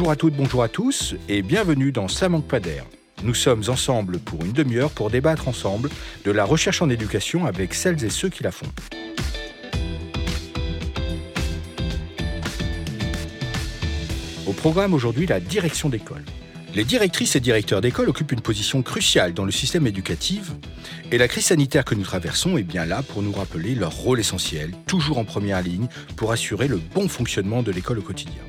Bonjour à toutes, bonjour à tous et bienvenue dans Ça manque pas d'air. Nous sommes ensemble pour une demi-heure pour débattre ensemble de la recherche en éducation avec celles et ceux qui la font. Au programme aujourd'hui, la direction d'école. Les directrices et directeurs d'école occupent une position cruciale dans le système éducatif et la crise sanitaire que nous traversons est bien là pour nous rappeler leur rôle essentiel, toujours en première ligne, pour assurer le bon fonctionnement de l'école au quotidien.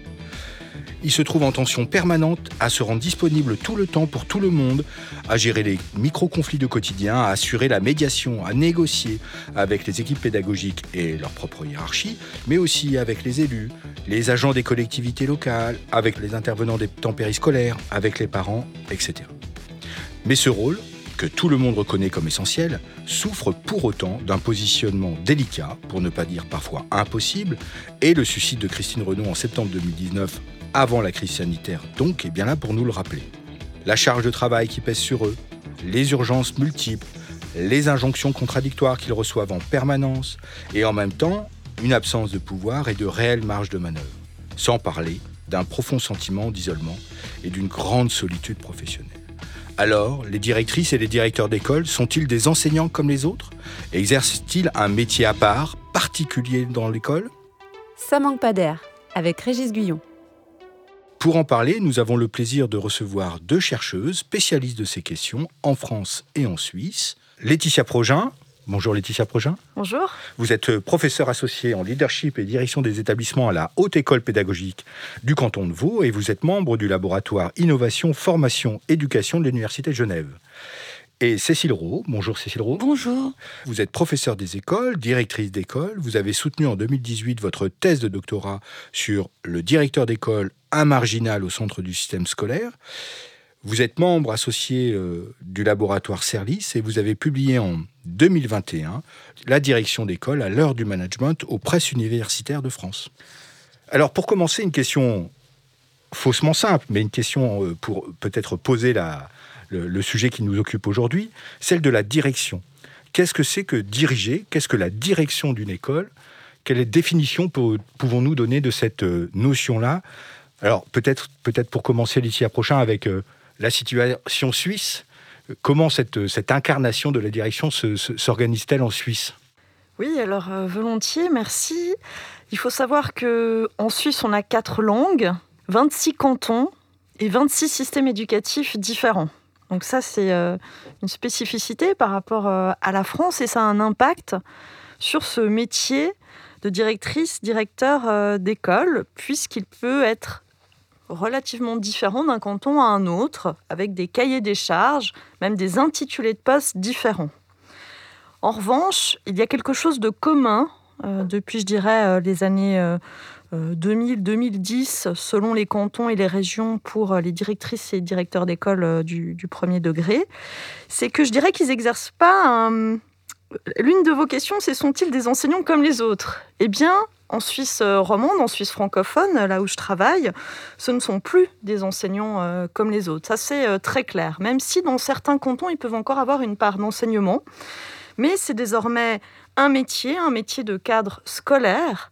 Ils se trouvent en tension permanente, à se rendre disponibles tout le temps pour tout le monde, à gérer les micro-conflits de quotidien, à assurer la médiation, à négocier avec les équipes pédagogiques et leur propre hiérarchie, mais aussi avec les élus, les agents des collectivités locales, avec les intervenants des temps périscolaires, avec les parents, etc. Mais ce rôle, que tout le monde reconnaît comme essentiel, souffre pour autant d'un positionnement délicat, pour ne pas dire parfois impossible, et le suicide de Christine Renaud en septembre 2019, avant la crise sanitaire donc, est bien là pour nous le rappeler. La charge de travail qui pèse sur eux, les urgences multiples, les injonctions contradictoires qu'ils reçoivent en permanence, et en même temps, une absence de pouvoir et de réelle marge de manœuvre, sans parler d'un profond sentiment d'isolement et d'une grande solitude professionnelle. Alors, les directrices et les directeurs d'école sont-ils des enseignants comme les autres? Exercent-ils un métier à part, particulier dans l'école? Ça manque pas d'air, avec Régis Guyon. Pour en parler, nous avons le plaisir de recevoir deux chercheuses spécialistes de ces questions en France et en Suisse. Laetitia Progin, Bonjour Laetitia Progin. Bonjour. Vous êtes professeur associé en leadership et direction des établissements à la Haute École pédagogique du canton de Vaud et vous êtes membre du laboratoire Innovation, Formation, Éducation de l'Université de Genève. Et Cécile Rowe. Bonjour Cécile Rowe. Bonjour. Vous êtes professeur des écoles, directrice d'école. Vous avez soutenu en 2018 votre thèse de doctorat sur le directeur d'école, un marginal au centre du système scolaire. Vous êtes membre associé euh, du laboratoire Cerlis et vous avez publié en 2021 la direction d'école à l'heure du management aux presses universitaires de France. Alors pour commencer, une question faussement simple, mais une question euh, pour peut-être poser la, le, sujet qui nous occupe aujourd'hui, celle de la direction. Qu'est-ce que c'est que diriger? Qu'est-ce que la direction d'une école? Quelle définition pouvons-nous donner de cette euh, notion-là? Alors peut-être peut-être pour commencer l'ici à prochain avec la situation suisse. Comment cette, cette incarnation de la direction s'organise-t-elle en Suisse? Oui, alors euh, volontiers, merci. Il faut savoir que en Suisse, on a quatre langues, 26 cantons et 26 systèmes éducatifs différents. Donc ça, c'est euh, une spécificité par rapport euh, à la France et ça a un impact sur ce métier de directrice, directeur d'école, puisqu'il peut être relativement différent d'un canton à un autre, avec des cahiers des charges, même des intitulés de poste différents. En revanche, il y a quelque chose de commun euh, depuis, je dirais, euh, les années 2000-2010, euh, selon les cantons et les régions, pour les directrices et directeurs d'école du, du, premier degré, c'est que je dirais qu'ils n'exercent pas un... L'une de vos questions, c'est sont-ils des enseignants comme les autres? Eh bien, en Suisse euh, romande, en Suisse francophone, là où je travaille, ce ne sont plus des enseignants euh, comme les autres. Ça, c'est euh, très clair. Même si dans certains cantons, ils peuvent encore avoir une part d'enseignement. Mais c'est désormais un métier, un métier de cadre scolaire,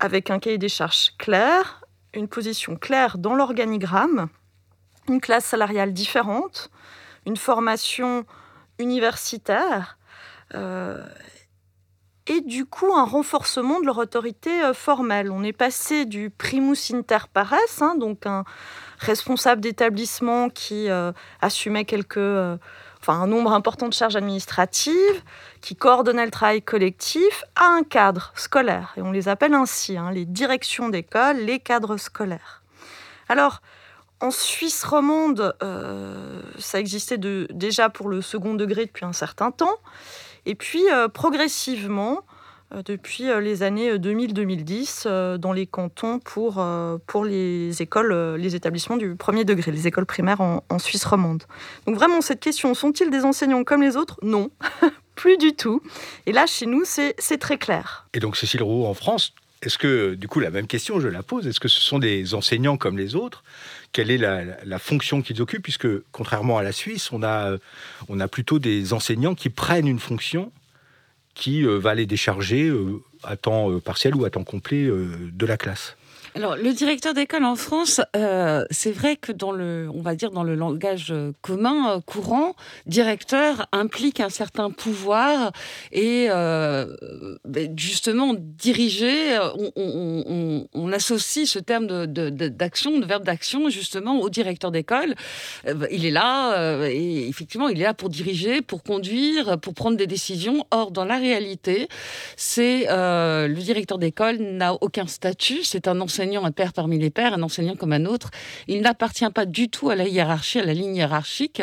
avec un cahier des charges clair, une position claire dans l'organigramme, une classe salariale différente, une formation universitaire et du coup un renforcement de leur autorité euh, formelle. On est passé du primus inter pares, hein, donc un responsable d'établissement qui euh, assumait quelques, euh, enfin un nombre important de charges administratives, qui coordonnait le travail collectif, à un cadre scolaire. Et on les appelle ainsi, hein, les directions d'école, les cadres scolaires. Alors, en Suisse romande, ça existait déjà pour le second degré depuis un certain temps. Et puis, euh, progressivement, euh, depuis euh, les années 2000-2010, dans les cantons pour, pour les écoles, les établissements du premier degré, les écoles primaires en, Suisse romande. Donc vraiment, cette question, sont-ils des enseignants comme les autres? Non, plus du tout. Et là, chez nous, c'est très clair. Et donc, Cécile Roux, en France, est-ce que, du coup, la même question, je la pose, est-ce que ce sont des enseignants comme les autres? Quelle est la, fonction qu'ils occupent? Puisque, contrairement à la Suisse, on a, a plutôt des enseignants qui prennent une fonction qui euh, va les décharger euh, à temps euh, partiel ou à temps complet de la classe. Alors, le directeur d'école en France, euh, c'est vrai que dans le, on va dire dans le langage euh, commun, euh, courant, directeur implique un certain pouvoir et ben, justement diriger, on, associe ce terme d'action, de, de, verbe d'action, justement au directeur d'école. il est là et effectivement, il est là pour diriger, pour conduire, pour prendre des décisions. Or, dans la réalité, c'est le directeur d'école n'a aucun statut, c'est un enseignant un père parmi les pères, un enseignant comme un autre. Il n'appartient pas du tout à la hiérarchie, à la ligne hiérarchique.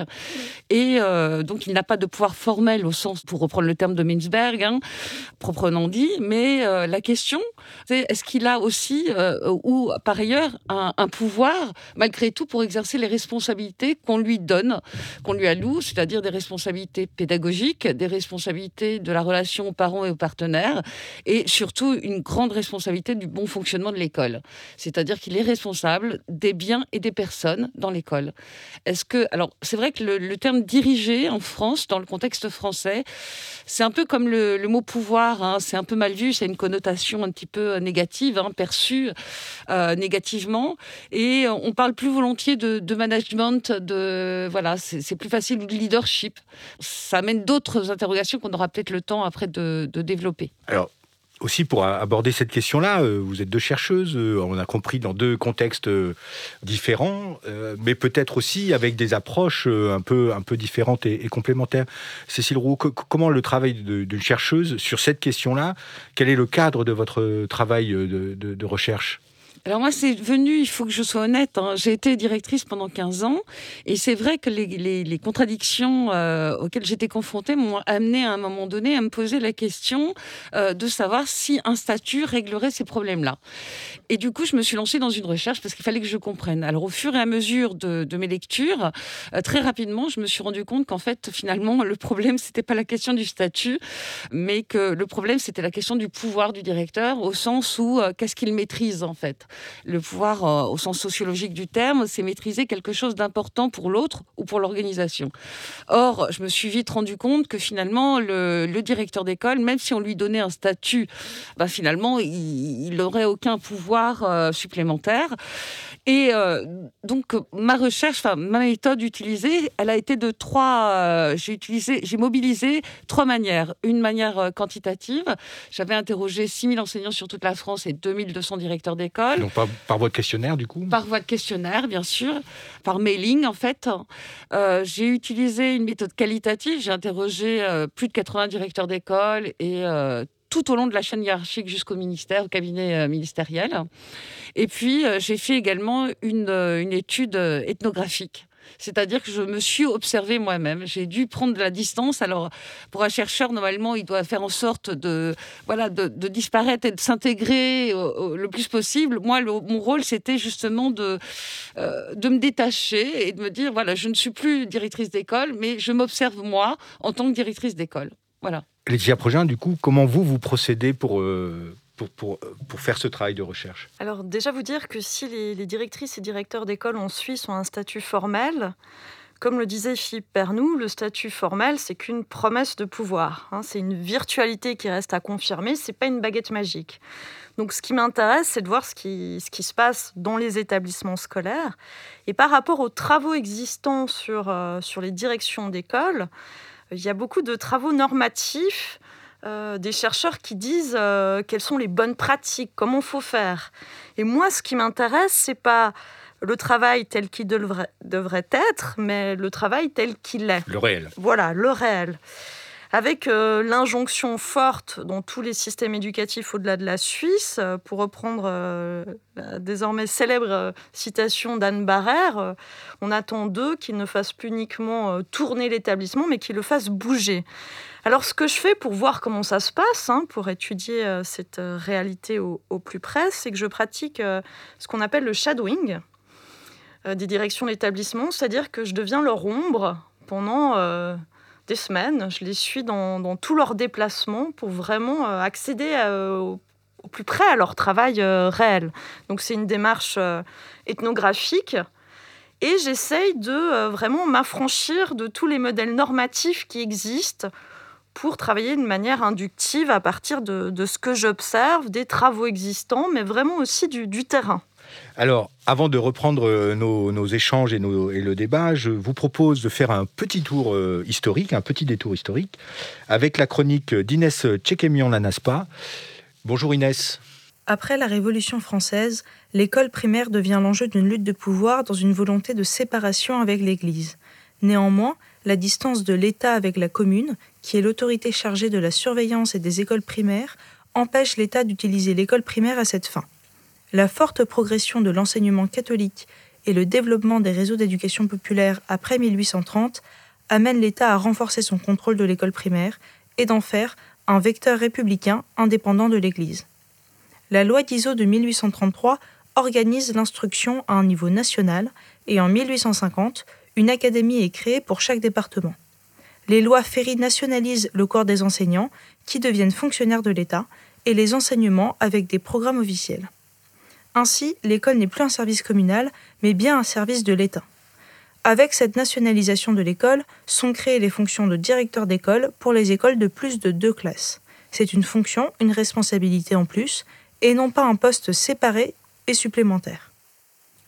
Et euh, donc, il n'a pas de pouvoir formel au sens, pour reprendre le terme de Mintzberg, hein, proprement dit. Mais euh, la question, c'est est-ce qu'il a aussi, euh, ou par ailleurs, un, un, pouvoir, malgré tout, pour exercer les responsabilités qu'on lui donne, qu'on lui alloue, c'est-à-dire des responsabilités pédagogiques, des responsabilités de la relation aux parents et aux partenaires, et surtout une grande responsabilité du bon fonctionnement de l'école c'est-à-dire qu'il est responsable des biens et des personnes dans l'école. Est-ce que, alors, c'est vrai que le, terme diriger en France, dans le contexte français, c'est un peu comme le, mot pouvoir. Hein. c'est un peu mal vu, c'est une connotation un petit peu négative, hein, perçue euh, négativement, et on parle plus volontiers de, management, de voilà, c'est plus facile de leadership. Ça amène d'autres interrogations qu'on aura peut-être le temps après de, de développer. Alors, aussi pour aborder cette question-là, euh, vous êtes deux chercheuses, euh, on a compris dans deux contextes euh, différents, mais peut-être aussi avec des approches un peu, un peu différentes et, complémentaires. Cécile Roux, comment le travail d'une chercheuse sur cette question-là Quel est le cadre de votre travail de recherche? Alors moi, c'est venu, il faut que je sois honnête, hein. j'ai été directrice pendant 15 ans, et c'est vrai que les, contradictions euh, auxquelles j'étais confrontée m'ont amené à un moment donné à me poser la question euh, de savoir si un statut réglerait ces problèmes-là. Et du coup, je me suis lancée dans une recherche parce qu'il fallait que je comprenne. Alors au fur et à mesure de, mes lectures, euh, très rapidement, je me suis rendu compte qu'en fait, finalement, le problème, c'était pas la question du statut, mais que le problème, c'était la question du pouvoir du directeur, au sens où qu'est-ce qu'il maîtrise en fait le pouvoir, euh, au sens sociologique du terme, c'est maîtriser quelque chose d'important pour l'autre ou pour l'organisation. Or, je me suis vite rendu compte que finalement, le, directeur d'école, même si on lui donnait un statut, bah, finalement, il n'aurait aucun pouvoir euh, supplémentaire. Et euh, donc, ma recherche, ma méthode utilisée, elle a été de trois. j'ai j'ai mobilisé trois manières. Une manière quantitative. J'avais interrogé 6000 enseignants sur toute la France et 2200 directeurs d'école. Donc par, voie de questionnaire, du coup Par voie de questionnaire, bien sûr. Par mailing, en fait. Euh, j'ai utilisé une méthode qualitative. J'ai interrogé euh, plus de 80 directeurs d'école et euh, tout au long de la chaîne hiérarchique jusqu'au ministère, au cabinet ministériel. Et puis, j'ai fait également une étude ethnographique c'est-à-dire que je me suis observée moi-même. J'ai dû prendre de la distance. Alors, pour un chercheur, normalement, il doit faire en sorte de, voilà, de, disparaître et de s'intégrer le plus possible. Moi, mon rôle, c'était justement de, euh, de me détacher et de me dire, voilà, je ne suis plus directrice d'école, mais je m'observe moi en tant que directrice d'école. Voilà. Laetitia Progin, du coup, comment vous, vous procédez pour, euh, pour, pour, faire ce travail de recherche Alors déjà vous dire que si les, directrices et directeurs d'école en Suisse ont un statut formel, comme le disait Philippe Pernou, le statut formel, c'est qu'une promesse de pouvoir. Hein. c'est une virtualité qui reste à confirmer, c'est pas une baguette magique. Donc ce qui m'intéresse, c'est de voir ce qui, ce qui se passe dans les établissements scolaires. Et par rapport aux travaux existants sur, euh, sur les directions d'école, il y a beaucoup de travaux normatifs euh, des chercheurs qui disent euh, quelles sont les bonnes pratiques, comment faut faire. Et moi, ce qui m'intéresse, c'est pas le travail tel qu'il devrait, devrait, être, mais le travail tel qu'il est. Le réel. Voilà, le réel. Avec euh, l'injonction forte dans tous les systèmes éducatifs au-delà de la Suisse, pour reprendre la désormais célèbre citation d'Anne Barrère, on attend d'eux qu'ils ne fassent plus uniquement tourner l'établissement, mais qu'ils le fassent bouger. Alors, ce que je fais pour voir comment ça se passe, hein, pour étudier euh, cette euh, réalité au, plus près, c'est que je pratique euh, ce qu'on appelle le shadowing des directions d'établissement, c'est-à-dire que je deviens leur ombre pendant des semaines. Je les suis dans, tous leurs déplacements pour vraiment accéder au, plus près à leur travail réel. Donc, c'est une démarche ethnographique. Et j'essaye de vraiment m'affranchir de tous les modèles normatifs qui existent pour travailler de manière inductive à partir de, ce que j'observe, des travaux existants, mais vraiment aussi du, terrain. Alors, avant de reprendre euh, nos, échanges et, le débat, je vous propose de faire un petit tour euh, historique, un petit détour historique, avec la chronique d'Inès Tchékémian-Lanaspa. Bonjour Inès. Après la Révolution française, l'école primaire devient l'enjeu d'une lutte de pouvoir dans une volonté de séparation avec l'Église. Néanmoins, la distance de l'État avec la commune, qui est l'autorité chargée de la surveillance et des écoles primaires, empêche l'État d'utiliser l'école primaire à cette fin. La forte progression de l'enseignement catholique et le développement des réseaux d'éducation populaire après 1830 amènent l'État à renforcer son contrôle de l'école primaire et d'en faire un vecteur républicain indépendant de l'Église. La loi d'ISO de 1833 organise l'instruction à un niveau national et en 1850, une académie est créée pour chaque département. Les lois Ferry nationalisent le corps des enseignants, qui deviennent fonctionnaires de l'État, et les enseignements avec des programmes officiels. Ainsi, l'école n'est plus un service communal, mais bien un service de l'État. Avec cette nationalisation de l'école, sont créées les fonctions de directeur d'école pour les écoles de plus de deux classes. C'est une fonction, une responsabilité en plus, et non pas un poste séparé et supplémentaire.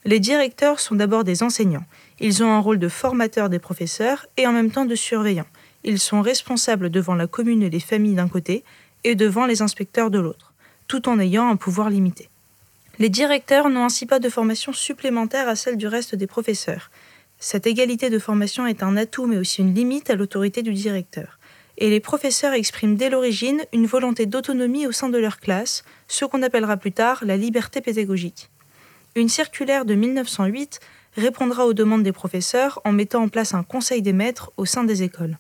Les directeurs sont d'abord des enseignants. Ils ont un rôle de formateur des professeurs et en même temps de surveillants. Ils sont responsables devant la commune et les familles d'un côté et devant les inspecteurs de l'autre, tout en ayant un pouvoir limité. Les directeurs n'ont ainsi pas de formation supplémentaire à celle du reste des professeurs. Cette égalité de formation est un atout mais aussi une limite à l'autorité du directeur. Et les professeurs expriment dès l'origine une volonté d'autonomie au sein de leur classe, ce qu'on appellera plus tard la liberté pédagogique. Une circulaire de 1908 répondra aux demandes des professeurs en mettant en place un conseil des maîtres au sein des écoles.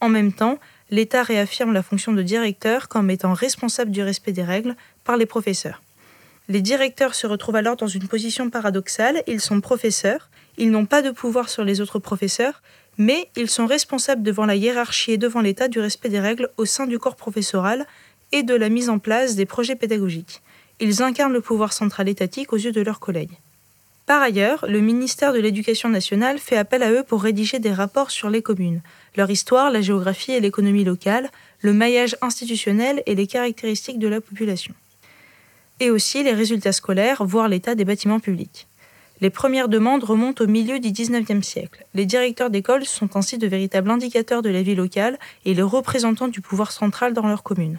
En même temps, l'État réaffirme la fonction de directeur comme étant responsable du respect des règles par les professeurs. Les directeurs se retrouvent alors dans une position paradoxale, ils sont professeurs, ils n'ont pas de pouvoir sur les autres professeurs, mais ils sont responsables devant la hiérarchie et devant l'État du respect des règles au sein du corps professoral et de la mise en place des projets pédagogiques. Ils incarnent le pouvoir central étatique aux yeux de leurs collègues. Par ailleurs, le ministère de l'Éducation nationale fait appel à eux pour rédiger des rapports sur les communes, leur histoire, la géographie et l'économie locale, le maillage institutionnel et les caractéristiques de la population. Et aussi les résultats scolaires, voire l'état des bâtiments publics. Les premières demandes remontent au milieu du XIXe siècle. Les directeurs d'école sont ainsi de véritables indicateurs de la vie locale et les représentants du pouvoir central dans leur commune.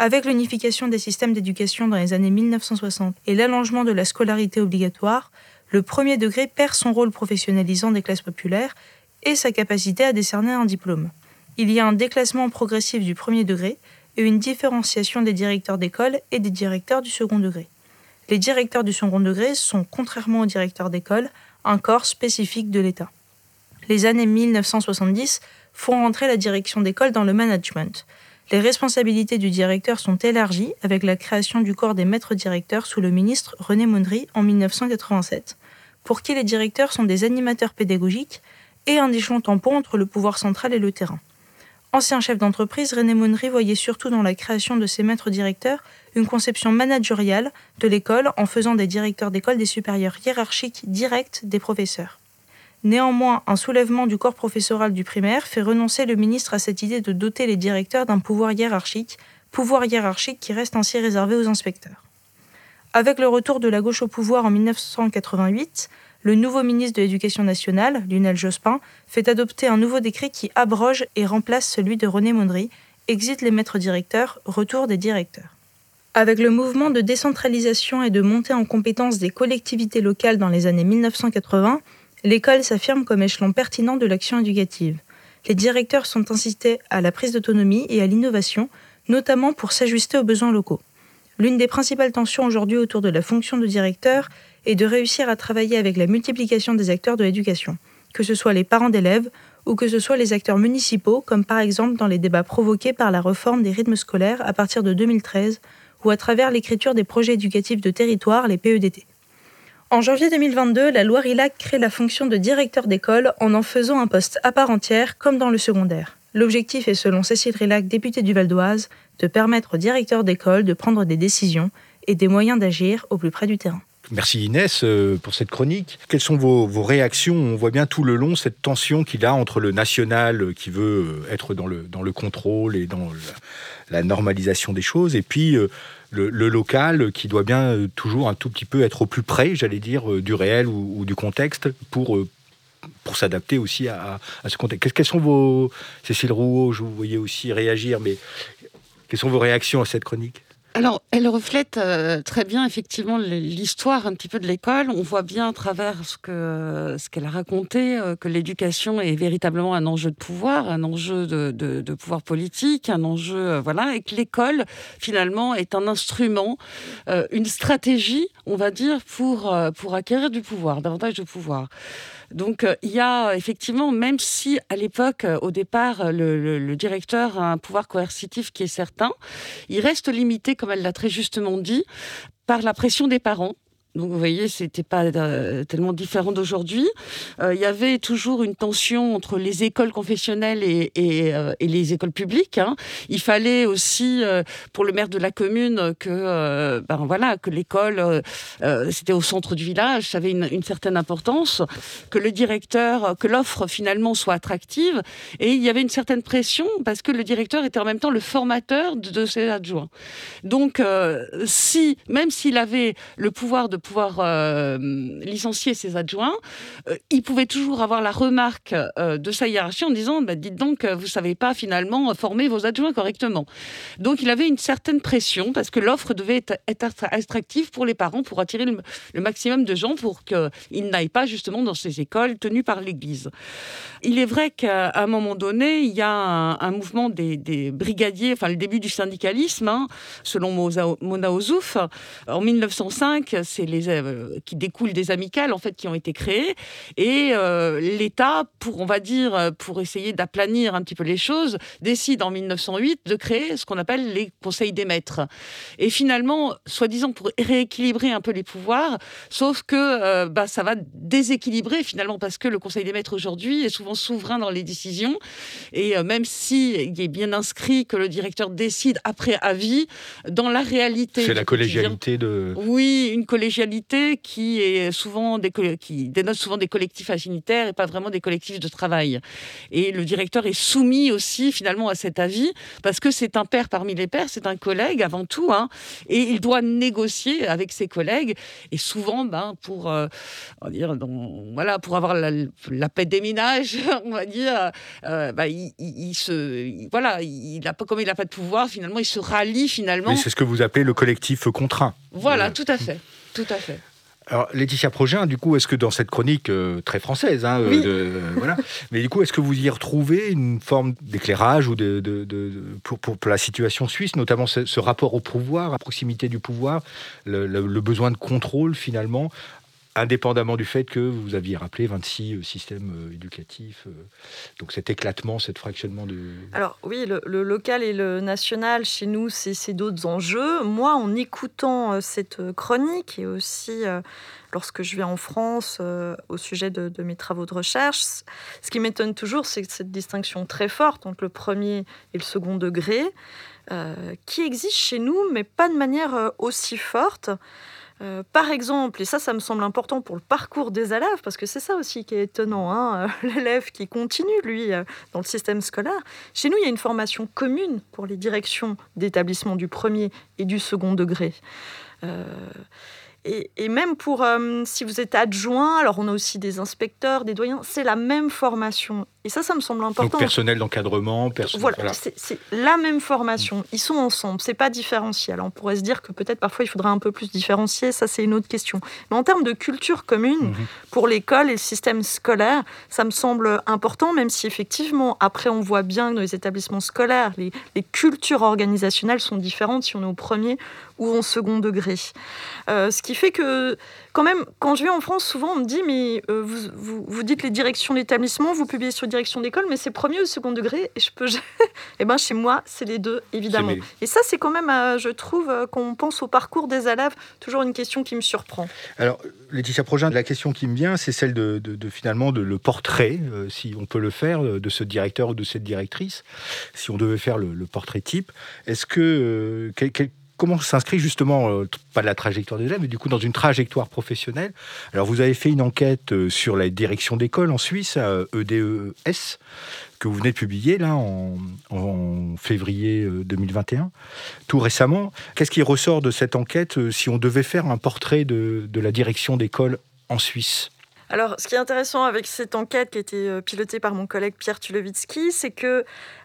Avec l'unification des systèmes d'éducation dans les années 1960 et l'allongement de la scolarité obligatoire, le premier degré perd son rôle professionnalisant des classes populaires et sa capacité à décerner un diplôme. Il y a un déclassement progressif du premier degré et une différenciation des directeurs d'école et des directeurs du second degré. Les directeurs du second degré sont, contrairement aux directeurs d'école, un corps spécifique de l'État. Les années 1970 font entrer la direction d'école dans le management. Les responsabilités du directeur sont élargies avec la création du corps des maîtres directeurs sous le ministre René Mondry en 1987, pour qui les directeurs sont des animateurs pédagogiques et un échelon tampon entre le pouvoir central et le terrain. Ancien chef d'entreprise, René Mondry voyait surtout dans la création de ses maîtres directeurs une conception managériale de l'école en faisant des directeurs d'école des supérieurs hiérarchiques directs des professeurs. Néanmoins, un soulèvement du corps professoral du primaire fait renoncer le ministre à cette idée de doter les directeurs d'un pouvoir hiérarchique, pouvoir hiérarchique qui reste ainsi réservé aux inspecteurs. Avec le retour de la gauche au pouvoir en 1988, le nouveau ministre de l'Éducation nationale, Lionel Jospin, fait adopter un nouveau décret qui abroge et remplace celui de René Mondry, exit les maîtres directeurs, retour des directeurs. Avec le mouvement de décentralisation et de montée en compétence des collectivités locales dans les années 1980, L'école s'affirme comme échelon pertinent de l'action éducative. Les directeurs sont incités à la prise d'autonomie et à l'innovation, notamment pour s'ajuster aux besoins locaux. L'une des principales tensions aujourd'hui autour de la fonction de directeur est de réussir à travailler avec la multiplication des acteurs de l'éducation, que ce soit les parents d'élèves ou que ce soit les acteurs municipaux, comme par exemple dans les débats provoqués par la réforme des rythmes scolaires à partir de 2013 ou à travers l'écriture des projets éducatifs de territoire, les PEDT. En janvier 2022, la loi RILAC crée la fonction de directeur d'école en en faisant un poste à part entière, comme dans le secondaire. L'objectif est, selon Cécile Rilac, députée du Val d'Oise, de permettre aux directeurs d'école de prendre des décisions et des moyens d'agir au plus près du terrain. Merci Inès euh, pour cette chronique. Quelles sont vos, réactions? On voit bien tout le long cette tension qu'il a entre le national qui veut être dans le, dans le contrôle et dans la, normalisation des choses, et puis le, local qui doit bien toujours un tout petit peu être au plus près, j'allais dire, du réel ou, du contexte pour pour s'adapter aussi à, à, ce contexte. Quelles sont vos... Cécile Rouault, je vous voyais aussi réagir, mais quelles sont vos réactions à cette chronique? Alors, elle reflète euh, très bien effectivement l'histoire un petit peu de l'école. On voit bien à travers ce que ce qu'elle a raconté euh, que l'éducation est véritablement un enjeu de pouvoir, un enjeu de, de, pouvoir politique, un enjeu euh, voilà, et que l'école finalement est un instrument, une stratégie, on va dire, pour pour acquérir du pouvoir, davantage de pouvoir. Donc il y a effectivement, même si à l'époque, au départ, le, le, directeur a un pouvoir coercitif qui est certain, il reste limité comme elle l'a très justement dit, par la pression des parents donc vous voyez, c'était pas euh, tellement différent d'aujourd'hui. Euh, il y avait toujours une tension entre les écoles confessionnelles et, et, euh, les écoles publiques. Hein. Il fallait aussi, pour le maire de la commune, que ben voilà, que l'école, c'était au centre du village, ça avait une, certaine importance, que le directeur, que l'offre finalement soit attractive. Et il y avait une certaine pression parce que le directeur était en même temps le formateur de, de ses adjoints. Donc, si, même s'il avait le pouvoir de pouvoir euh, licencier ses adjoints, euh, il pouvait toujours avoir la remarque euh, de sa hiérarchie en disant bah, Dites donc, vous ne savez pas finalement former vos adjoints correctement. Donc il avait une certaine pression parce que l'offre devait être, attractive pour les parents pour attirer le, maximum de gens pour qu'ils n'aillent pas justement dans ces écoles tenues par l'Église. Il est vrai qu'à un moment donné, il y a un, mouvement des, brigadiers, enfin le début du syndicalisme, hein, selon Mona Ozouf. En 1905, c'est les, euh, qui découlent des amicales en fait qui ont été créées et euh, l'État, pour on va dire, pour essayer d'aplanir un petit peu les choses, décide en 1908 de créer ce qu'on appelle les conseils des maîtres. Et finalement, soi-disant pour rééquilibrer un peu les pouvoirs, sauf que euh, bah, ça va déséquilibrer finalement parce que le conseil des maîtres aujourd'hui est souvent souverain dans les décisions et même si il est bien inscrit que le directeur décide après avis, dans la réalité, c'est la collégialité de. Oui, une collégialité qui est souvent des, qui dénote souvent des collectifs affinitaires et pas vraiment des collectifs de travail. Et le directeur est soumis aussi finalement à cet avis parce que c'est un père parmi les pères, c'est un collègue avant tout, hein, et il doit négocier avec ses collègues et souvent, ben pour euh, on va dire, voilà, pour avoir la, paix des ménages, on va dire, euh, ben, il, se, voilà, il a pas comme il n'a pas de pouvoir, finalement, il se rallie finalement. c'est ce que vous appelez le collectif contraint. Voilà, euh, tout à fait. Tout à fait. Alors, Laetitia Progin, du coup, est-ce que dans cette chronique euh, très française, hein, euh, de, voilà, mais du coup, est-ce que vous y retrouvez une forme d'éclairage ou de, pour, pour, la situation suisse, notamment ce, rapport au pouvoir, à proximité du pouvoir, le besoin de contrôle finalement, indépendamment du fait que vous aviez rappelé 26 euh, systèmes euh, éducatifs, euh, donc cet éclatement, cet fractionnement de... Alors oui, le, local et le national, chez nous, c'est d'autres enjeux. Moi, en écoutant cette chronique et aussi lorsque je vais en France au sujet de, mes travaux de recherche, ce qui m'étonne toujours, c'est cette distinction très forte entre le premier et le second degré, qui existe chez nous, mais pas de manière aussi forte. Euh, par exemple, et ça, ça me semble important pour le parcours des élèves, parce que c'est ça aussi qui est étonnant, hein, euh, l'élève qui continue, lui, euh, dans le système scolaire. Chez nous, il y a une formation commune pour les directions d'établissement du premier et du second degré. Et, même pour, euh, si vous êtes adjoint, alors on a aussi des inspecteurs, des doyens, c'est la même formation. Et ça, ça me semble important. Donc personnel d'encadrement, personnel. Voilà, c'est la même formation. Ils sont ensemble, c'est pas différencié. Alors on pourrait se dire que peut-être parfois il faudrait un peu plus différencier, ça c'est une autre question. Mais en termes de culture commune, mhm. pour l'école et le système scolaire, ça me semble important, même si effectivement, après on voit bien que dans les établissements scolaires, les, les cultures organisationnelles sont différentes si on est au premier ou en second degré. Euh, ce qui fait que, quand même, quand je vais en France, souvent on me dit Mais euh, vous, vous, dites les directions d'établissement, vous publiez sur direction d'école, mais c'est premier ou second degré Et je peux. eh ben, chez moi, c'est les deux, évidemment. Et ça, c'est quand même, euh, je trouve, qu'on pense au parcours des élèves, toujours une question qui me surprend. Alors, Laetitia Progin, la question qui me vient, c'est celle de, finalement de le portrait, si on peut le faire, de ce directeur ou de cette directrice, si on devait faire le, portrait type. Est-ce que comment s'inscrit justement, euh, pas la trajectoire des élèves, mais du coup dans une trajectoire professionnelle. Alors vous avez fait une enquête euh, sur la direction d'école en Suisse, EDES, que vous venez de publier là en, février 2021, tout récemment. Qu'est-ce qui ressort de cette enquête si on devait faire un portrait de, de la direction d'école en Suisse? Alors, ce qui est intéressant avec cette enquête qui a été euh, pilotée par mon collègue Pierre Tulevitsky, c'est que,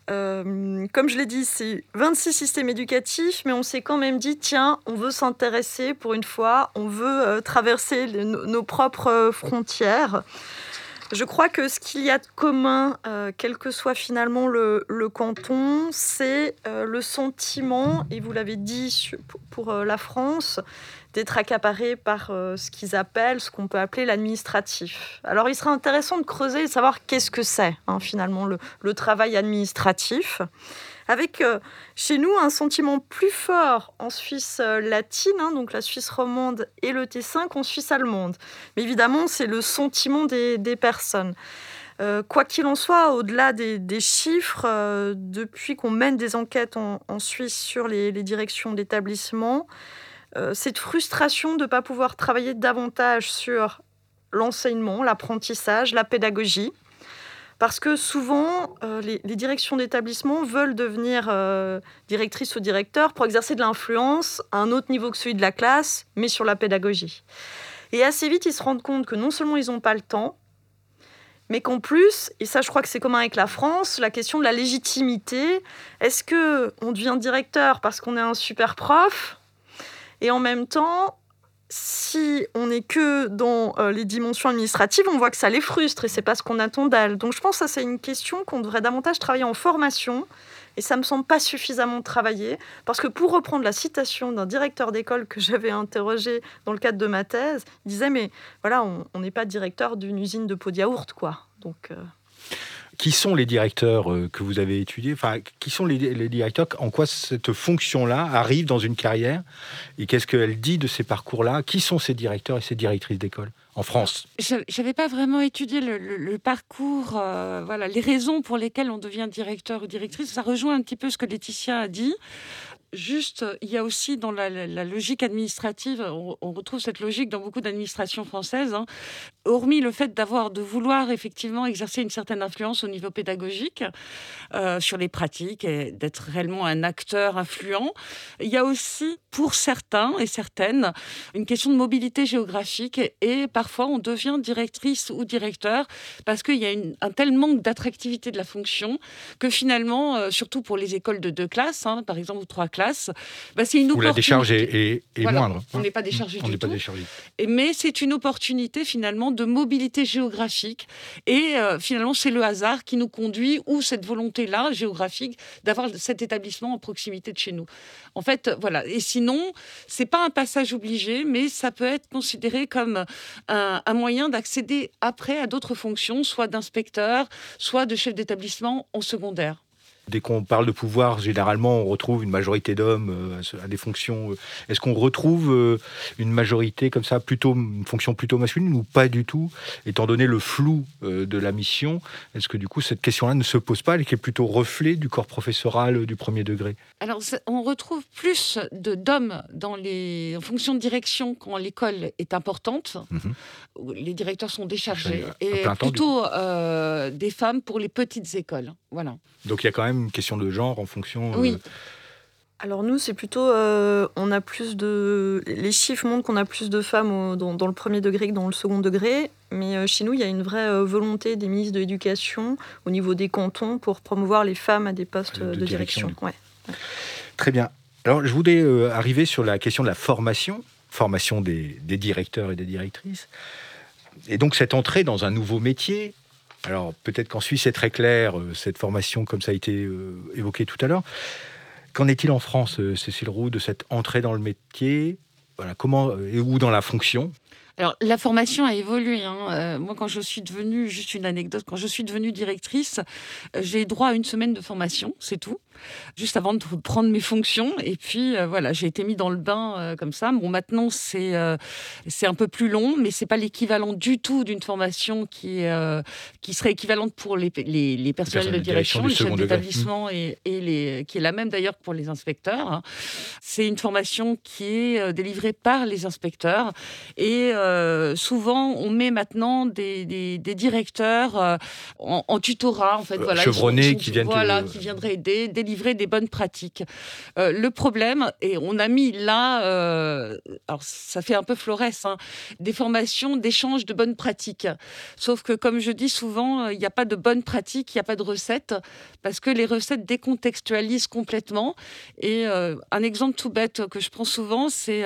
euh, comme je l'ai dit, c'est 26 systèmes éducatifs, mais on s'est quand même dit, tiens, on veut s'intéresser pour une fois, on veut euh, traverser nos propres frontières. Je crois que ce qu'il y a de commun, quel que soit finalement le, canton, c'est le sentiment, et vous l'avez dit pour la France, d'être accaparés par euh, ce qu'ils appellent, ce qu'on peut appeler l'administratif. Alors il serait intéressant de creuser et de savoir qu'est-ce que c'est hein, finalement le, travail administratif, avec euh, chez nous un sentiment plus fort en Suisse euh, latine, hein, donc la Suisse romande, et le Tessin qu'en Suisse allemande. Mais évidemment, c'est le sentiment des, personnes. quoi qu'il en soit, au-delà des, chiffres, depuis qu'on mène des enquêtes en, Suisse sur les directions d'établissement, euh, cette frustration de ne pas pouvoir travailler davantage sur l'enseignement, l'apprentissage, la pédagogie. Parce que souvent, euh, les, directions d'établissement veulent devenir euh, directrices ou directeurs pour exercer de l'influence à un autre niveau que celui de la classe, mais sur la pédagogie. Et assez vite, ils se rendent compte que non seulement ils n'ont pas le temps, mais qu'en plus, et ça je crois que c'est commun avec la France, la question de la légitimité, est-ce que on devient directeur parce qu'on est un super prof et en même temps, si on n'est que dans euh, les dimensions administratives, on voit que ça les frustre et c'est pas ce qu'on attend d'elles. Donc je pense que ça c'est une question qu'on devrait davantage travailler en formation et ça me semble pas suffisamment travaillé parce que pour reprendre la citation d'un directeur d'école que j'avais interrogé dans le cadre de ma thèse, il disait mais voilà on n'est pas directeur d'une usine de pots de yaourt quoi. Donc euh, qui sont les directeurs euh, que vous avez étudiés? Enfin, qui sont les, directeurs? En quoi cette fonction-là arrive dans une carrière? Et qu'est-ce qu'elle dit de ces parcours-là? Qui sont ces directeurs et ces directrices d'école en France? Je n'avais pas vraiment étudié le, parcours, euh, voilà, les raisons pour lesquelles on devient directeur ou directrice. Ça rejoint un petit peu ce que Laetitia a dit juste, il y a aussi dans la, logique administrative, on, retrouve cette logique dans beaucoup d'administrations françaises, hein. hormis le fait d'avoir, de vouloir effectivement exercer une certaine influence au niveau pédagogique euh, sur les pratiques et d'être réellement un acteur influent, il y a aussi pour certains et certaines une question de mobilité géographique et, parfois on devient directrice ou directeur parce qu'il y a un tel manque d'attractivité de la fonction que finalement, euh, surtout pour les écoles de deux classes, hein, par exemple ou trois classes, bah, c'est une Où la décharge est, moindre. On n'est pas déchargé on du tout. Pas déchargé. Et, mais c'est une opportunité finalement de mobilité géographique. Et euh, finalement, c'est le hasard qui nous conduit, ou cette volonté-là géographique, d'avoir cet établissement en proximité de chez nous. En fait, voilà. Et sinon, c'est pas un passage obligé, mais ça peut être considéré comme un, un moyen d'accéder après à d'autres fonctions, soit d'inspecteur, soit de chef d'établissement en secondaire. Dès qu'on parle de pouvoir, généralement, on retrouve une majorité d'hommes euh, à des fonctions. Euh. Est-ce qu'on retrouve euh, une majorité comme ça, plutôt une fonction plutôt masculine ou pas du tout, étant donné le flou de la mission? Est-ce que du coup cette question-là ne se pose pas, et qui est plutôt reflet du corps professoral du premier degré? Alors, on retrouve plus d'hommes dans les fonctions de direction quand l'école est importante. Mhm. Les directeurs sont déchargés et plutôt des femmes pour les petites écoles. Voilà. Donc il y a quand même une question de genre en fonction. Euh, oui. Alors nous, c'est plutôt, euh, on a plus de, les chiffres montrent qu'on a plus de femmes dans, le premier degré que dans le second degré, mais euh, chez nous, il y a une vraie volonté des ministres de l'Éducation au niveau des cantons pour promouvoir les femmes à des postes de, direction. Très bien. Alors je voulais arriver sur la question de la formation, formation des, des directeurs et des directrices, et donc cette entrée dans un nouveau métier alors peut-être qu'en Suisse c'est très clair, euh, cette formation comme ça a été euh, évoqué tout à l'heure. Qu'en est-il en France, euh, Cécile Roux, de cette entrée dans le métier? Voilà, comment, et où dans la fonction? Alors, la formation a évolué. Hein. Moi, quand je suis devenue, juste une anecdote, quand je suis devenue directrice, j'ai droit à une semaine de formation, c'est tout juste avant de prendre mes fonctions. Et puis euh, voilà, j'ai été mis dans le bain euh, comme ça. Bon, maintenant c'est euh, c'est un peu plus long, mais c'est pas l'équivalent du tout d'une formation qui qui serait équivalente pour les, les, les personnels de direction, les chefs d'établissement et, et, les qui est la même d'ailleurs pour les inspecteurs. Hein. C'est une formation qui est délivrée par les inspecteurs et souvent on met maintenant des, des, des directeurs en, tutorat en fait, voilà, chevronnés qui, viennent voilà, qui viendraient aider livrer des bonnes pratiques. Euh, le problème, et on a mis là, euh, alors ça fait un peu florès, hein, des formations d'échange de bonnes pratiques. Sauf que, comme je dis souvent, il n'y a pas de bonnes pratiques, il n'y a pas de recettes, parce que les recettes décontextualisent complètement. Et euh, un exemple tout bête que je prends souvent, c'est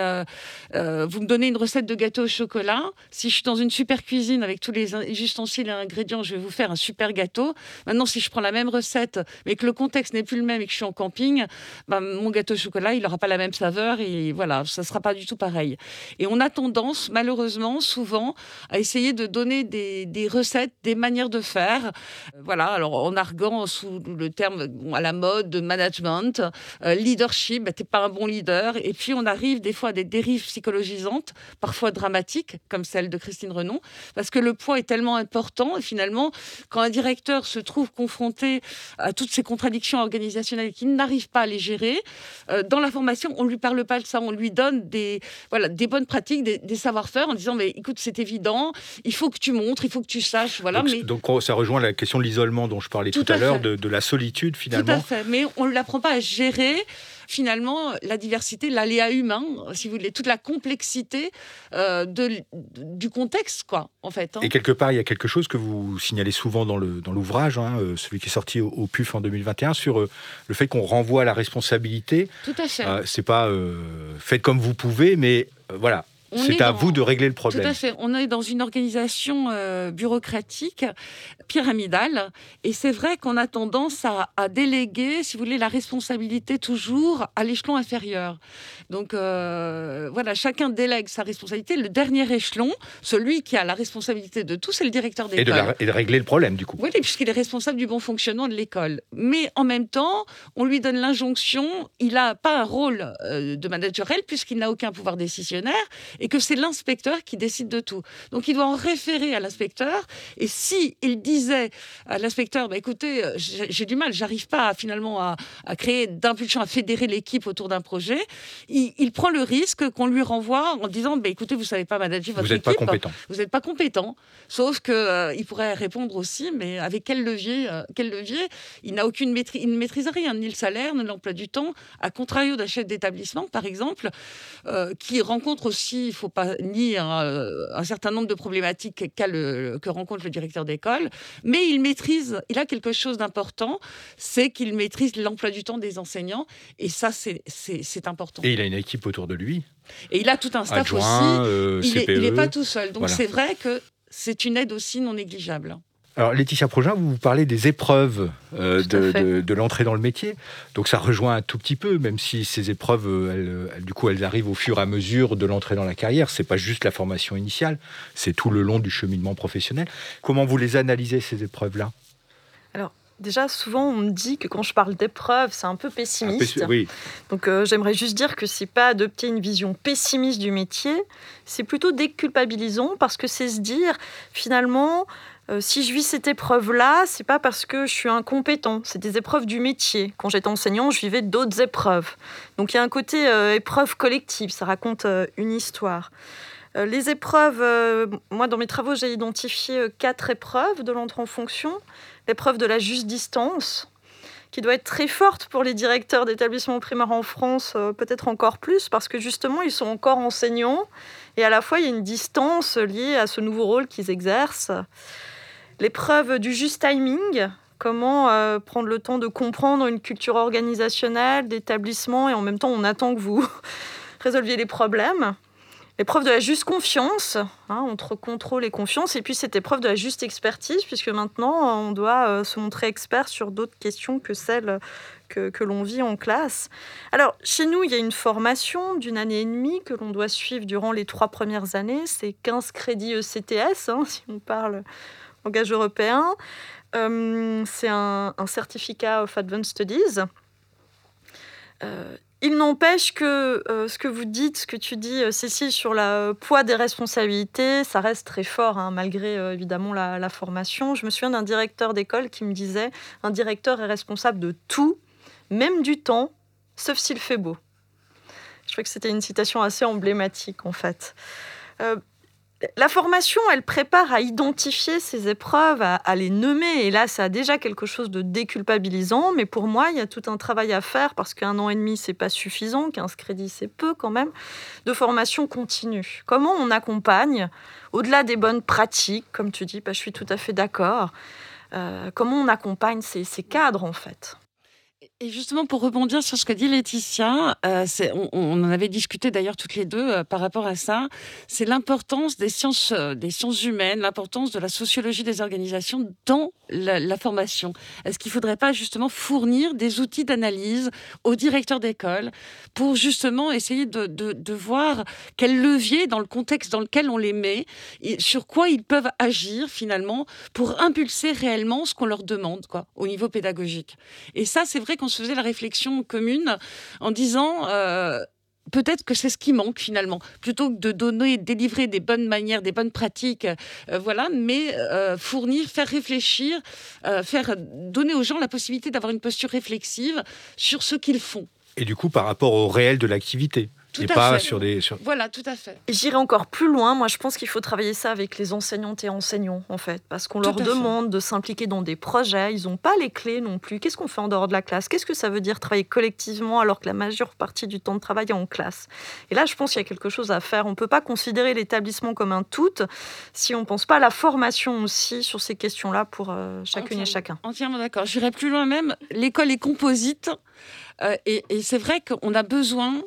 vous me donnez une recette de gâteau au chocolat. Si je suis dans une super cuisine avec tous les ustensiles et ingrédients, je vais vous faire un super gâteau. Maintenant, si je prends la même recette, mais que le contexte n'est plus le même et que je suis en camping, ben, mon gâteau au chocolat, il n'aura pas la même saveur et voilà, ça ne sera pas du tout pareil. Et on a tendance, malheureusement, souvent, à essayer de donner des, recettes, des manières de faire. Euh, voilà, alors en arguant sous le terme à la mode de management, euh, leadership, ben, tu n'es pas un bon leader. Et puis on arrive des fois à des dérives psychologisantes, parfois dramatiques, comme celle de Christine Renon, parce que le poids est tellement important. Et finalement, quand un directeur se trouve confronté à toutes ces contradictions qui n'arrive pas à les gérer. Euh, dans la formation, on ne lui parle pas de ça, on lui donne des, voilà, des bonnes pratiques, des, savoir-faire en disant mais écoute, c'est évident, il faut que tu montres, il faut que tu saches. Voilà, donc, mais... donc ça rejoint la question de l'isolement dont je parlais tout, à, l'heure, de, de, la solitude finalement. Tout à fait, mais on ne l'apprend pas à gérer finalement la diversité, l'aléa humain, si vous voulez, toute la complexité euh, de, du contexte, quoi, en fait. Hein. Et quelque part, il y a quelque chose que vous signalez souvent dans l'ouvrage, dans hein, euh, celui qui est sorti au, PUF en 2021, sur euh, le fait qu'on renvoie à la responsabilité. Tout à fait. C'est pas faites comme vous pouvez, mais voilà, c'est à vous de régler le problème. Tout à fait. On est dans une organisation euh, bureaucratique, pyramidale, et c'est vrai qu'on a tendance à, déléguer, si vous voulez, la responsabilité toujours à l'échelon inférieur. Donc euh, voilà, chacun délègue sa responsabilité. Le dernier échelon, celui qui a la responsabilité de tout, c'est le directeur d'école. Et, et, de régler le problème, du coup. Oui, puisqu'il est responsable du bon fonctionnement de l'école. Mais en même temps, on lui donne l'injonction, il n'a pas un rôle euh, de managerel, puisqu'il n'a aucun pouvoir décisionnaire et que c'est l'inspecteur qui décide de tout. Donc il doit en référer à l'inspecteur. Et si il disait à l'inspecteur, bah, écoutez, euh, j'ai du mal, j'arrive pas finalement à, créer d'impulsion, à fédérer l'équipe autour d'un projet, il, prend le risque qu'on lui renvoie en disant, bah, écoutez, vous savez pas manager votre équipe. Vous n'êtes pas compétent. Vous n'êtes pas compétent. Sauf que euh, il pourrait répondre aussi, mais avec quel levier, euh, quel levier? Il n'a aucune maîtrise, il ne maîtrise rien, ni le salaire, ni l'emploi du temps. À contrario d'un chef d'établissement, par exemple, qui rencontre aussi il ne faut pas nier un, certain nombre de problématiques que rencontre le directeur d'école, mais il maîtrise, il a quelque chose d'important, c'est qu'il maîtrise l'emploi du temps des enseignants, et ça, c'est important. Et il a une équipe autour de lui. Et il a tout un staff aussi. Euh, il n'est pas tout seul. Donc c'est vrai que c'est une aide aussi non négligeable. Alors Laetitia Progin, vous vous parlez des épreuves euh, de, l'entrée dans le métier. Donc ça rejoint un tout petit peu, même si ces épreuves, euh, elles, du coup, elles arrivent au fur et à mesure de l'entrée dans la carrière. C'est pas juste la formation initiale, c'est tout le long du cheminement professionnel. Comment vous les analysez ces épreuves-là? Alors Déjà, souvent, on me dit que quand je parle d'épreuves, c'est un peu pessimiste. oui. Donc, euh, j'aimerais juste dire que c'est pas adopter une vision pessimiste du métier, c'est plutôt déculpabilisant parce que c'est se dire, finalement, euh, si je vis cette épreuve-là, c'est pas parce que je suis incompétent. C'est des épreuves du métier. Quand j'étais enseignant, je vivais d'autres épreuves. Donc il y a un côté euh, épreuve collective. Ça raconte euh, une histoire. les épreuves, moi dans mes travaux, j'ai identifié quatre épreuves de l'entrée en fonction. L'épreuve de la juste distance, qui doit être très forte pour les directeurs d'établissements primaires en France, peut-être encore plus, parce que justement, ils sont encore enseignants, et à la fois, il y a une distance liée à ce nouveau rôle qu'ils exercent. L'épreuve du juste timing, comment euh, prendre le temps de comprendre une culture organisationnelle, d'établissement, et en même temps on attend que vous résolviez les problèmes. l'épreuve de la juste confiance, hein, entre contrôle et confiance, et puis cette épreuve de la juste expertise, puisque maintenant on doit euh, se montrer expert sur d'autres questions que celles que, l'on vit en classe. Alors, chez nous, il y a une formation d'une année et demie que l'on doit suivre durant les trois premières années. C'est 15 crédits ECTS, hein, si on parle langage européen. Euh, c'est un, certificat of Advanced Studies. Euh, il n'empêche que euh, ce que vous dites, ce que tu dis, Cécile, sur le poids des responsabilités, ça reste très fort, hein, malgré évidemment la, formation. Je me souviens d'un directeur d'école qui me disait un directeur est responsable de tout, même du temps, sauf s'il fait beau. Je crois que c'était une citation assez emblématique, en fait la formation, elle prépare à identifier ces épreuves, à, les nommer. Et là, ça a déjà quelque chose de déculpabilisant. Mais pour moi, il y a tout un travail à faire parce qu'un an et demi, c'est pas suffisant. 15 crédits, c'est peu quand même. De formation continue. Comment on accompagne, au-delà des bonnes pratiques, comme tu dis, bah, je suis tout à fait d'accord. Euh, comment on accompagne ces cadres, en fait? Et justement, pour rebondir sur ce que dit Laetitia, euh, on, en avait discuté d'ailleurs toutes les deux euh, par rapport à ça, c'est l'importance des sciences, euh, des sciences humaines, l'importance de la sociologie des organisations dans la, formation. Est-ce qu'il ne faudrait pas justement fournir des outils d'analyse aux directeurs d'école pour justement essayer de, de, voir quel levier dans le contexte dans lequel on les met, et sur quoi ils peuvent agir finalement pour impulser réellement ce qu'on leur demande quoi, au niveau pédagogique. Et ça, c'est vrai qu'on on se faisait la réflexion commune en disant euh, peut-être que c'est ce qui manque finalement, plutôt que de donner, délivrer des bonnes manières, des bonnes pratiques, euh, voilà, mais euh, fournir, faire réfléchir, faire donner aux gens la possibilité d'avoir une posture réflexive sur ce qu'ils font. Et du coup, par rapport au réel de l'activité et pas sur des. Voilà, tout à fait. J'irai encore plus loin. Moi, je pense qu'il faut travailler ça avec les enseignantes et enseignants, en fait, parce qu'on leur demande de s'impliquer dans des projets. Ils n'ont pas les clés non plus. Qu'est-ce qu'on fait en dehors de la classe? Qu'est-ce que ça veut dire travailler collectivement alors que la majeure partie du temps de travail est en classe? Et là, je pense qu'il y a quelque chose à faire. On ne peut pas considérer l'établissement comme un tout si on ne pense pas à la formation aussi sur ces questions-là pour euh, chacune et chacun. Entièrement d'accord. J'irai plus loin même. L'école est composite. Euh, et, et c'est vrai qu'on a besoin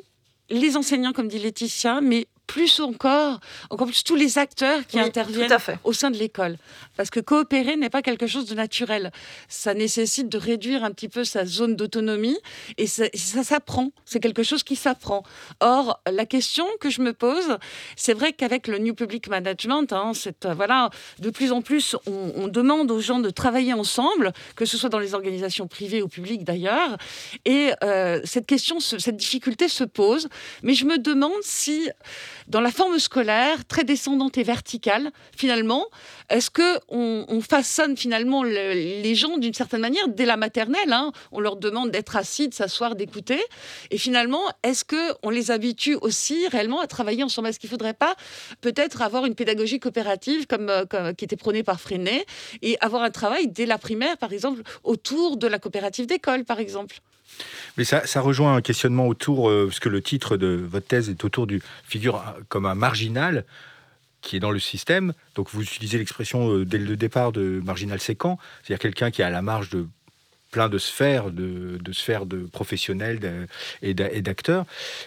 les enseignants, comme dit Laetitia, mais plus encore, encore plus tous les acteurs qui interviennent au sein de l'école. Parce que coopérer n'est pas quelque chose de naturel. Ça nécessite de réduire un petit peu sa zone d'autonomie et ça, s'apprend. C'est quelque chose qui s'apprend. Or, la question que je me pose, c'est vrai qu'avec le New Public Management, hein, euh, voilà, de plus en plus, on, demande aux gens de travailler ensemble, que ce soit dans les organisations privées ou publiques d'ailleurs. Et euh, cette question, cette difficulté se pose. Mais je me demande si dans la forme scolaire, très descendante et verticale, finalement, est-ce que on, façonne finalement les gens d'une certaine manière dès la maternelle hein? On leur demande d'être assis, de s'asseoir, d'écouter. Et finalement, est-ce que on les habitue aussi réellement à travailler ensemble? Est-ce qu'il ne faudrait pas peut-être avoir une pédagogie coopérative comme, euh, comme, qui était prônée par Freinet et avoir un travail dès la primaire, par exemple, autour de la coopérative d'école, par exemple? Mais ça, rejoint un questionnement autour, euh, parce que le titre de votre thèse est autour du figure comme un marginal qui est dans le système. Donc vous utilisez l'expression euh, dès le départ de marginal séquent, c'est-à-dire quelqu'un qui est à la marge de plein de sphères, de, sphères de professionnels et d'acteurs,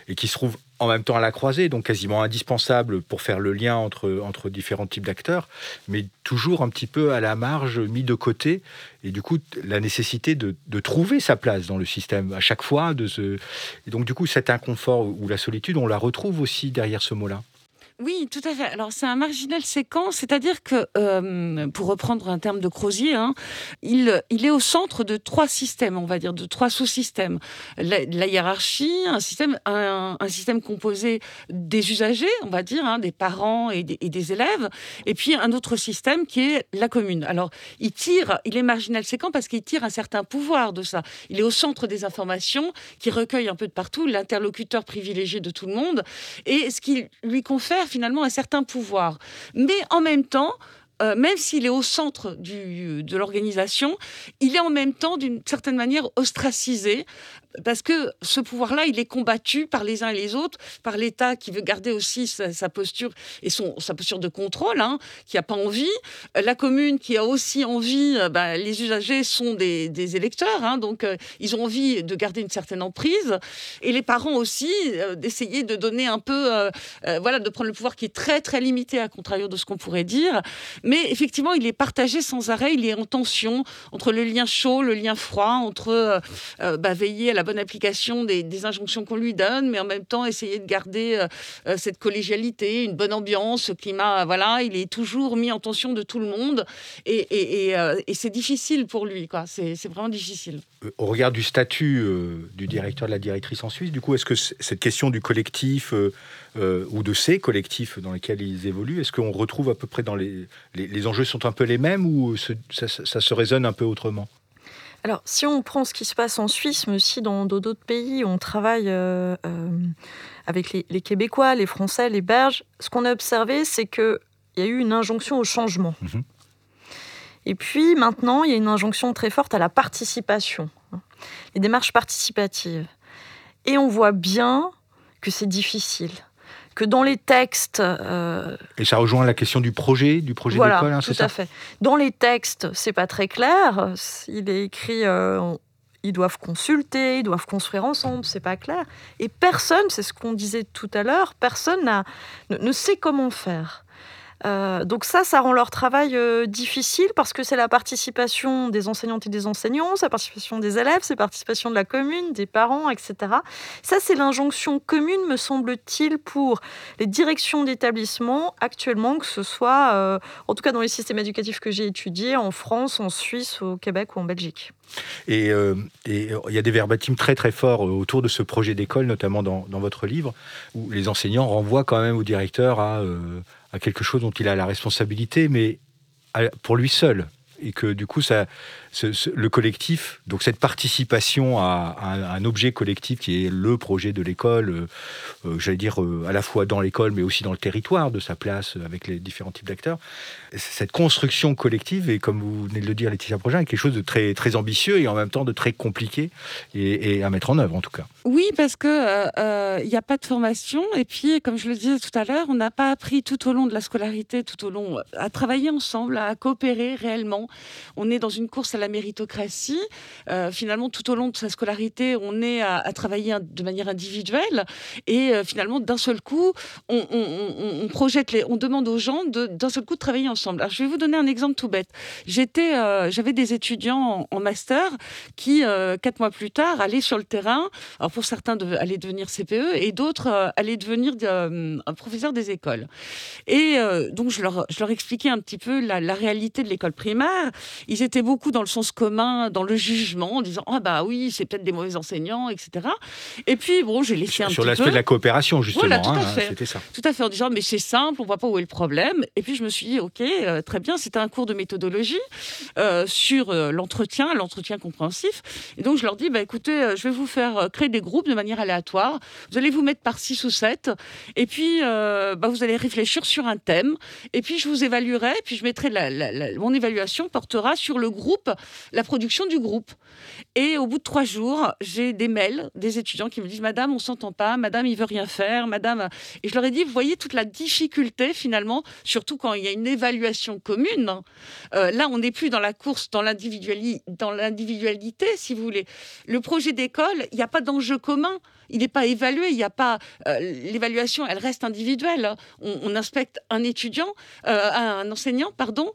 et qui se trouve en même temps à la croisée, donc quasiment indispensable pour faire le lien entre, entre différents types d'acteurs, mais toujours un petit peu à la marge, mis de côté, et du coup la nécessité de, de trouver sa place dans le système à chaque fois. De. Et donc du coup cet inconfort ou la solitude, on la retrouve aussi derrière ce mot-là. Oui, tout à fait. Alors c'est un marginal séquent, c'est-à-dire que, euh, pour reprendre un terme de Crozier, hein, il, est au centre de trois systèmes, on va dire, de trois sous-systèmes. La, hiérarchie, un système, un, système composé des usagers, on va dire, hein, des parents et des, et des, élèves, et puis un autre système qui est la commune. Alors il tire, il est marginal séquent parce qu'il tire un certain pouvoir de ça. Il est au centre des informations, qui recueille un peu de partout, l'interlocuteur privilégié de tout le monde, et ce qui lui confère finalement un certain pouvoir. Mais en même temps, euh, même s'il est au centre de l'organisation, il est en même temps d'une certaine manière ostracisé parce que ce pouvoir-là, il est combattu par les uns et les autres, par l'État qui veut garder aussi sa, posture et son, sa posture de contrôle, hein, qui n'a pas envie, la commune qui a aussi envie, euh, bah, les usagers sont des, électeurs, hein, donc euh, ils ont envie de garder une certaine emprise, et les parents aussi euh, d'essayer de donner un peu, voilà, de prendre le pouvoir qui est très très limité à contrario de ce qu'on pourrait dire, mais effectivement, il est partagé sans arrêt, il est en tension entre le lien chaud, le lien froid, entre bah, veiller à la bonne application des, injonctions qu'on lui donne, mais en même temps essayer de garder euh, euh, cette collégialité, une bonne ambiance, ce climat. Voilà, il est toujours mis en tension de tout le monde et, euh, c'est difficile pour lui. Quoi. C'est, vraiment difficile. Au regard du statut du directeur de la directrice en Suisse, du coup, est-ce que cette question du collectif ou de ces collectifs dans lesquels ils évoluent, est-ce qu'on retrouve à peu près dans les, les, enjeux sont un peu les mêmes ou ça se résonne un peu autrement? Alors, si on prend ce qui se passe en Suisse, mais aussi dans d'autres pays, on travaille euh, euh, avec les, Québécois, les Français, les Belges, ce qu'on a observé, c'est qu'il y a eu une injonction au changement. Mhm. Et puis maintenant, il y a une injonction très forte à la participation, hein, les démarches participatives. Et on voit bien que c'est difficile que dans les textes. Euh, et ça rejoint la question du projet, du projet d'école, hein, c'est ça Tout à fait. Dans les textes, c'est pas très clair. Il est écrit. Euh, ils doivent consulter, ils doivent construire ensemble, c'est pas clair. Et personne, c'est ce qu'on disait tout à l'heure, personne ne, sait comment faire. Euh, donc ça, ça rend leur travail euh, difficile parce que c'est la participation des enseignantes et des enseignants, c'est la participation des élèves, c'est la participation de la commune, des parents, etc. Ça, c'est l'injonction commune, me semble-t-il, pour les directions d'établissement actuellement, que ce soit, euh, en tout cas dans les systèmes éducatifs que j'ai étudiés, en France, en Suisse, au Québec ou en Belgique. Et il y a des verbatims très très forts autour de ce projet d'école, notamment dans, dans, votre livre, où les enseignants renvoient quand même au directeur à à quelque chose dont il a la responsabilité, mais pour lui seul. Et que du coup, ça, le collectif, donc cette participation à, un, objet collectif qui est le projet de l'école, euh, euh, j'allais dire euh, à la fois dans l'école mais aussi dans le territoire de sa place avec les différents types d'acteurs, cette construction collective, et comme vous venez de le dire Laetitia Projet, est quelque chose de très, très ambitieux et en même temps de très compliqué et, à mettre en œuvre en tout cas. Oui, parce que il n'y a pas de formation et puis comme je le disais tout à l'heure, on n'a pas appris tout au long de la scolarité, tout au long à travailler ensemble, à coopérer réellement. On est dans une course à la la méritocratie. Euh, finalement, tout au long de sa scolarité, on est à, travailler de manière individuelle et euh, finalement, d'un seul coup, on, projette les, on demande aux gens d'un seul coup de travailler ensemble. Alors, je vais vous donner un exemple tout bête. J'étais, euh, j'avais des étudiants en, master qui, quatre mois plus tard, allaient sur le terrain. Alors, pour certains, de, allaient devenir CPE et d'autres allaient devenir un professeur des écoles. Et donc, je leur, je leur expliquais un petit peu la, la réalité de l'école primaire. Ils étaient beaucoup dans le sens commun dans le jugement en disant ah bah oui c'est peut-être des mauvais enseignants etc et puis bon j'ai laissé un sur l'aspect de la coopération justement voilà, tout à hein, fait. c'était ça. Tout à fait en disant mais c'est simple on voit pas où est le problème. Et puis je me suis dit ok euh, très bien c'était un cours de méthodologie euh, sur euh, l'entretien l'entretien compréhensif. Et donc je leur dis bah écoutez je vais vous faire créer des groupes de manière aléatoire. Vous allez vous mettre par six ou sept. Et puis bah, vous allez réfléchir sur un thème. Et puis je vous évaluerai puis je mettrai la, mon évaluation portera sur le groupe la production du groupe. Et au bout de trois jours, j'ai des mails des étudiants qui me disent Madame, on s'entend pas, Madame, il veut rien faire, Madame. Et je leur ai dit Vous voyez toute la difficulté finalement, surtout quand il y a une évaluation commune. Euh, là, on n'est plus dans la course, dans l'individualité, si vous voulez. Le projet d'école, il n'y a pas d'enjeu commun il n'est pas évalué, il n'y a pas euh, l'évaluation, elle reste individuelle. On, inspecte un étudiant, euh, un enseignant, pardon.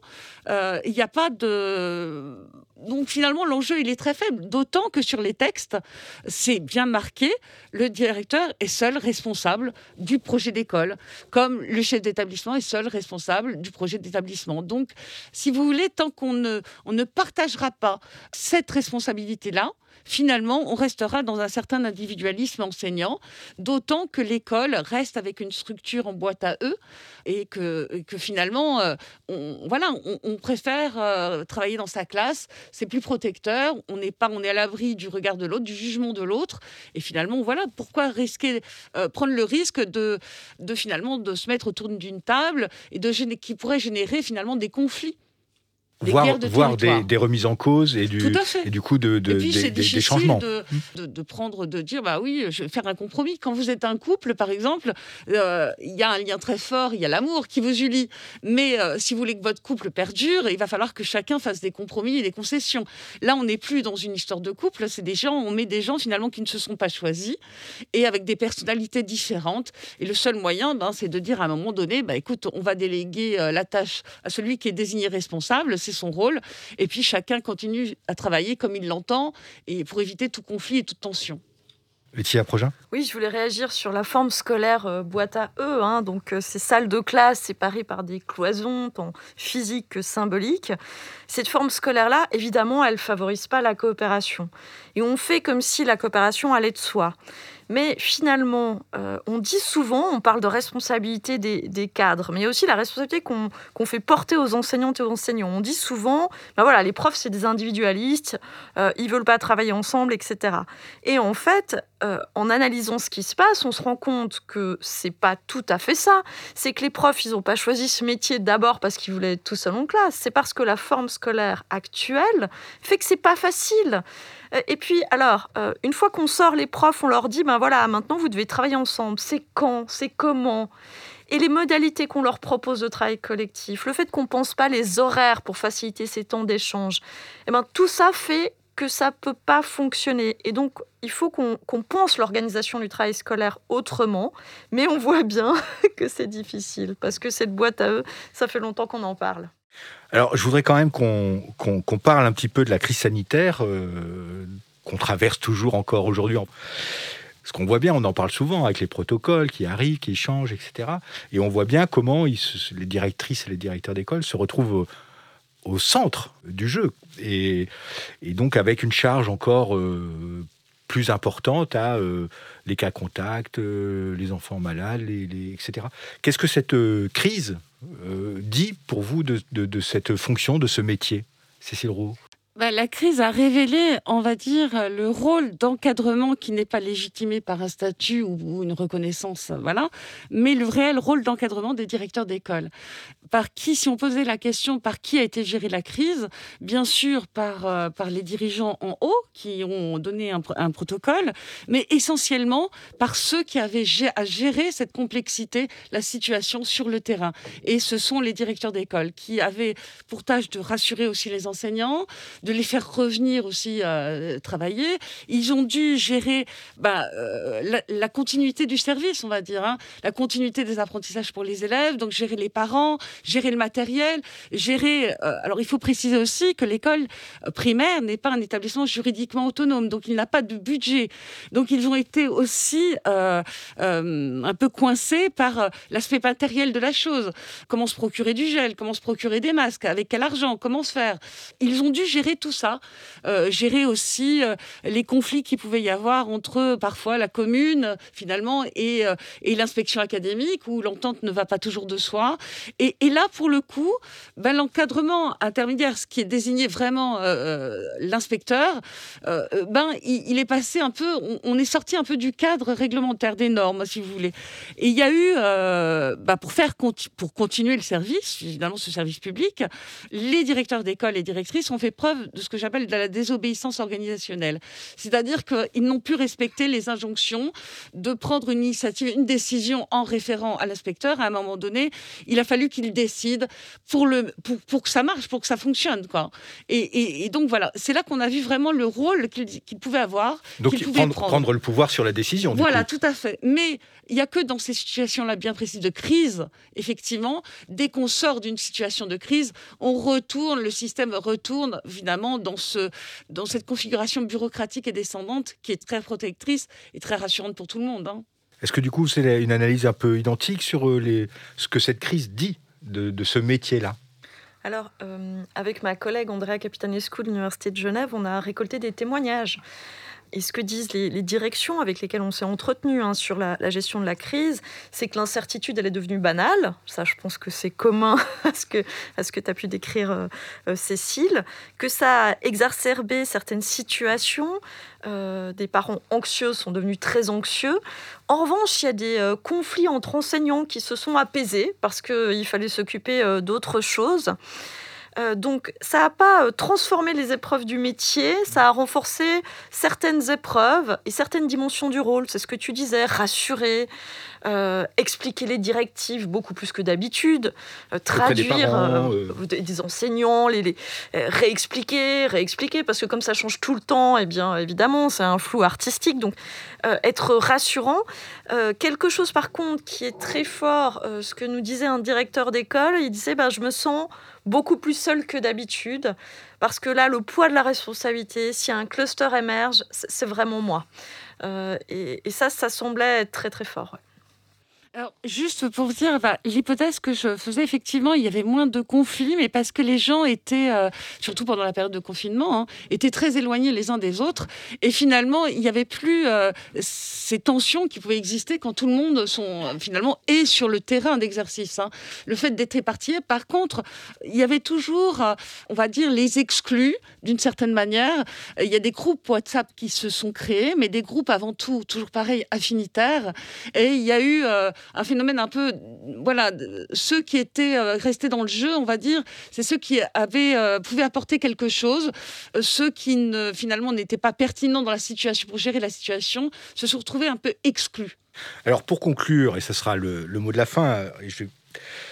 Euh, il n'y a pas de donc finalement l'enjeu il est très faible, d'autant que sur les textes c'est bien marqué, le directeur est seul responsable du projet d'école, comme le chef d'établissement est seul responsable du projet d'établissement. Donc si vous voulez, tant qu'on ne, on ne partagera pas cette responsabilité là, finalement, on restera dans un certain individualisme enseignant, d'autant que l'école reste avec une structure en boîte à eux et que, que finalement, euh, on, voilà, on, préfère euh, travailler dans sa classe, c'est plus protecteur, on n'est pas, on est à l'abri du regard de l'autre, du jugement de l'autre, et finalement, voilà, pourquoi risquer, euh, prendre le risque de, de finalement de se mettre autour d'une table et de qui pourrait générer finalement des conflits voir, voir des, des, remises en cause et du, et du coup de, de des, des, changements. De, de, de, prendre, de dire bah oui, je vais faire un compromis. Quand vous êtes un couple, par exemple, euh, il y a un lien très fort, il y a l'amour qui vous unit. Mais euh, si vous voulez que votre couple perdure, il va falloir que chacun fasse des compromis et des concessions. Là, on n'est plus dans une histoire de couple, c'est des gens, on met des gens finalement qui ne se sont pas choisis et avec des personnalités différentes. Et le seul moyen, ben, c'est de dire à un moment donné, bah, écoute, on va déléguer euh, la tâche à celui qui est désigné responsable son rôle. Et puis chacun continue à travailler comme il l'entend et pour éviter tout conflit et toute tension. Laetitia Prochain Oui, je voulais réagir sur la forme scolaire euh, boîte à eux. Hein. donc, euh, ces salles de classe séparées par des cloisons, tant physiques que symboliques. Cette forme scolaire-là, évidemment, elle favorise pas la coopération. Et on fait comme si la coopération allait de soi. Mais finalement, euh, on dit souvent, on parle de responsabilité des, cadres, mais aussi la responsabilité qu'on fait porter aux enseignantes et aux enseignants. On dit souvent, ben voilà, les profs, c'est des individualistes, euh, ils veulent pas travailler ensemble, etc. Et en fait, euh, en analysant ce qui se passe, on se rend compte que c'est pas tout à fait ça. C'est que les profs, ils n'ont pas choisi ce métier d'abord parce qu'ils voulaient être tout seuls en classe. C'est parce que la forme scolaire actuelle fait que c'est pas facile. Et puis, alors, euh, une fois qu'on sort les profs, on leur dit, ben voilà, maintenant vous devez travailler ensemble. C'est quand C'est comment? Et les modalités qu'on leur propose de travail collectif, le fait qu'on ne pense pas les horaires pour faciliter ces temps d'échange, eh ben, tout ça fait que ça ne peut pas fonctionner. Et donc, il faut qu'on pense l'organisation du travail scolaire autrement, mais on voit bien que c'est difficile, parce que cette boîte à eux, ça fait longtemps qu'on en parle. Alors, je voudrais quand même qu'on parle un petit peu de la crise sanitaire euh, qu'on traverse toujours encore aujourd'hui. Ce qu'on voit bien, on en parle souvent avec les protocoles qui arrivent, qui changent, etc. Et on voit bien comment les directrices et les directeurs d'école se retrouvent au, centre du jeu. Et, donc avec une charge encore euh, plus importante à euh, les cas contacts, les enfants malades, etc. Qu'est-ce que cette crise euh, dit pour vous de, de, cette fonction, de ce métier, Cécile Roux? Bah, la crise a révélé, on va dire, le rôle d'encadrement qui n'est pas légitimé par un statut ou une reconnaissance, voilà, mais le réel rôle d'encadrement des directeurs d'école. Par qui, si on posait la question, par qui a été gérée la crise Bien sûr, par, euh, par les dirigeants en haut qui ont donné un, protocole, mais essentiellement par ceux qui avaient à gérer cette complexité, la situation sur le terrain. Et ce sont les directeurs d'école qui avaient pour tâche de rassurer aussi les enseignants, de les faire revenir aussi euh, travailler. Ils ont dû gérer bah, euh, la, continuité du service, on va dire, hein. la continuité des apprentissages pour les élèves, donc gérer les parents, gérer le matériel, gérer. Euh, alors il faut préciser aussi que l'école primaire n'est pas un établissement juridiquement autonome, donc il n'a pas de budget. Donc ils ont été aussi un peu coincés par l'aspect matériel de la chose. Comment se procurer du gel, comment se procurer des masques, avec quel argent, comment se faire. Ils ont dû gérer tout ça, euh, gérer aussi euh, les conflits qu'il pouvait y avoir entre parfois la commune finalement et, euh, et l'inspection académique où l'entente ne va pas toujours de soi. Et, là, pour le coup, ben, l'encadrement intermédiaire, ce qui est désigné vraiment l'inspecteur, ben, il, est passé un peu, on, est sorti un peu du cadre réglementaire des normes, si vous voulez. Et il y a eu, ben, pour faire pour continuer le service, évidemment ce service public, les directeurs d'école et directrices ont fait preuve de ce que j'appelle de la désobéissance organisationnelle. C'est-à-dire qu'ils n'ont pu respecter les injonctions de prendre une initiative, une décision en référant à l'inspecteur. À un moment donné, il a fallu qu'il décide pour, le, pour, pour, que ça marche, pour que ça fonctionne. Quoi. Et, et, donc voilà, c'est là qu'on a vu vraiment le rôle qu'il pouvait avoir. Donc prendre, prendre. le pouvoir sur la décision. Voilà, tout à fait. Mais il n'y a que dans ces situations-là bien précises de crise, effectivement, dès qu'on sort d'une situation de crise, on retourne, le système retourne évidemment dans, ce, dans cette configuration bureaucratique et descendante qui est très protectrice et très rassurante pour tout le monde. Hein. Est-ce que du coup c'est une analyse un peu identique sur euh, les, ce que cette crise dit de, de ce métier-là? Alors, avec ma collègue Andrea Capitanescu de l'Université de Genève, on a récolté des témoignages et ce que disent les, directions avec lesquelles on s'est entretenu hein, sur la, gestion de la crise, c'est que l'incertitude, elle est devenue banale. Ça, je pense que c'est commun à ce que, que tu as pu décrire, euh, euh, Cécile. Que ça a exacerbé certaines situations. Euh, des parents anxieux sont devenus très anxieux. En revanche, il y a des conflits entre enseignants qui se sont apaisés parce qu'il fallait s'occuper d'autres choses. Euh, donc ça n'a pas euh, transformé les épreuves du métier, ça a renforcé certaines épreuves et certaines dimensions du rôle. C'est ce que tu disais, rassurer, euh, expliquer les directives beaucoup plus que d'habitude, traduire des, enseignants, les, réexpliquer, réexpliquer, parce que comme ça change tout le temps, et eh bien évidemment c'est un flou artistique. Donc être rassurant. quelque chose par contre qui est très fort, ce que nous disait un directeur d'école, il disait bah, je me sens beaucoup plus seul que d'habitude, parce que là, le poids de la responsabilité, si un cluster émerge, c'est vraiment moi. Euh, et, ça, ça semblait être très très fort. Alors, juste pour vous dire, bah, l'hypothèse que je faisais, effectivement, il y avait moins de conflits, mais parce que les gens étaient, euh, surtout pendant la période de confinement, hein, étaient très éloignés les uns des autres. Et finalement, il n'y avait plus euh, ces tensions qui pouvaient exister quand tout le monde sont, finalement est sur le terrain d'exercice. Hein. Le fait d'être éparpillé, par contre, il y avait toujours, euh, on va dire, les exclus, d'une certaine manière. Il y a des groupes WhatsApp qui se sont créés, mais des groupes avant tout, toujours pareil, affinitaires. Et il y a eu un phénomène un peu, voilà, ceux qui étaient euh, restés dans le jeu, on va dire, c'est ceux qui avaient, euh, pouvaient apporter quelque chose, euh, ceux qui finalement n'étaient pas pertinents dans la situation, pour gérer la situation, se sont retrouvés un peu exclus. Alors pour conclure, et ce sera le, mot de la fin, je vais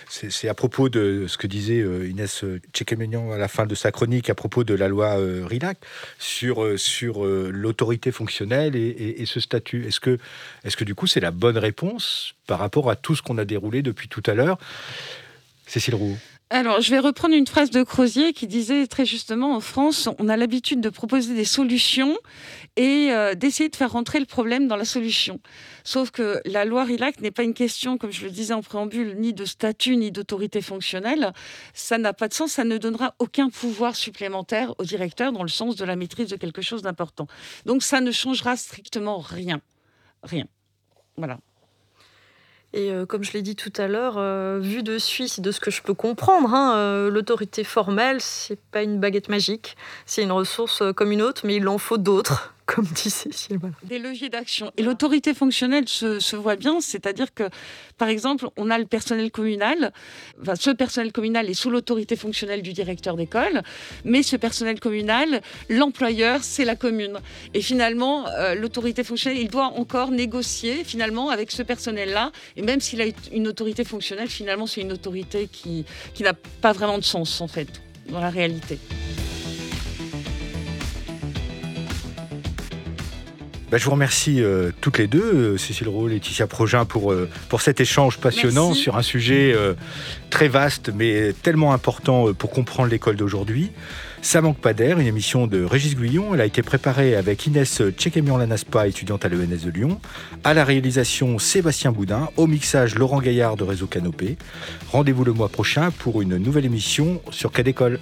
c'est à propos de ce que disait euh, Inès Tchékéménian à la fin de sa chronique à propos de la loi euh, RILAC sur, euh, sur l'autorité fonctionnelle et, ce statut. Est-ce que, est -ce que du coup c'est la bonne réponse par rapport à tout ce qu'on a déroulé depuis tout à l'heure? Cécile Roux alors, je vais reprendre une phrase de Crozier qui disait très justement en France, on a l'habitude de proposer des solutions et euh, d'essayer de faire rentrer le problème dans la solution. Sauf que la loi RILAC n'est pas une question, comme je le disais en préambule, ni de statut ni d'autorité fonctionnelle. Ça n'a pas de sens, ça ne donnera aucun pouvoir supplémentaire au directeur dans le sens de la maîtrise de quelque chose d'important. Donc, ça ne changera strictement rien. Rien. Voilà. Et euh, comme je l'ai dit tout à l'heure, euh, vu de Suisse, de ce que je peux comprendre, hein, l'autorité formelle, c'est pas une baguette magique, c'est une ressource comme une autre, mais il en faut d'autres comme dit Cécile. Des leviers d'action. Et l'autorité fonctionnelle se, voit bien, c'est-à-dire que, par exemple, on a le personnel communal, ce personnel communal est sous l'autorité fonctionnelle du directeur d'école, mais ce personnel communal, l'employeur, c'est la commune. Et finalement, euh, l'autorité fonctionnelle, il doit encore négocier finalement avec ce personnel-là, et même s'il a une autorité fonctionnelle, finalement, c'est une autorité qui, qui n'a pas vraiment de sens, en fait, dans la réalité. Bah, je vous remercie euh, toutes les deux, euh, Cécile Roux, Laetitia Progin, pour, euh, pour cet échange passionnant sur un sujet très vaste, mais tellement important pour comprendre l'école d'aujourd'hui. Ça manque pas d'air, une émission de Régis Guillon. Elle a été préparée avec Inès Tchekemian-Lanaspa, étudiante à l'ENS de Lyon. À la réalisation, Sébastien Boudin. Au mixage, Laurent Gaillard de Réseau Canopé. Rendez-vous le mois prochain pour une nouvelle émission sur Quai d'école.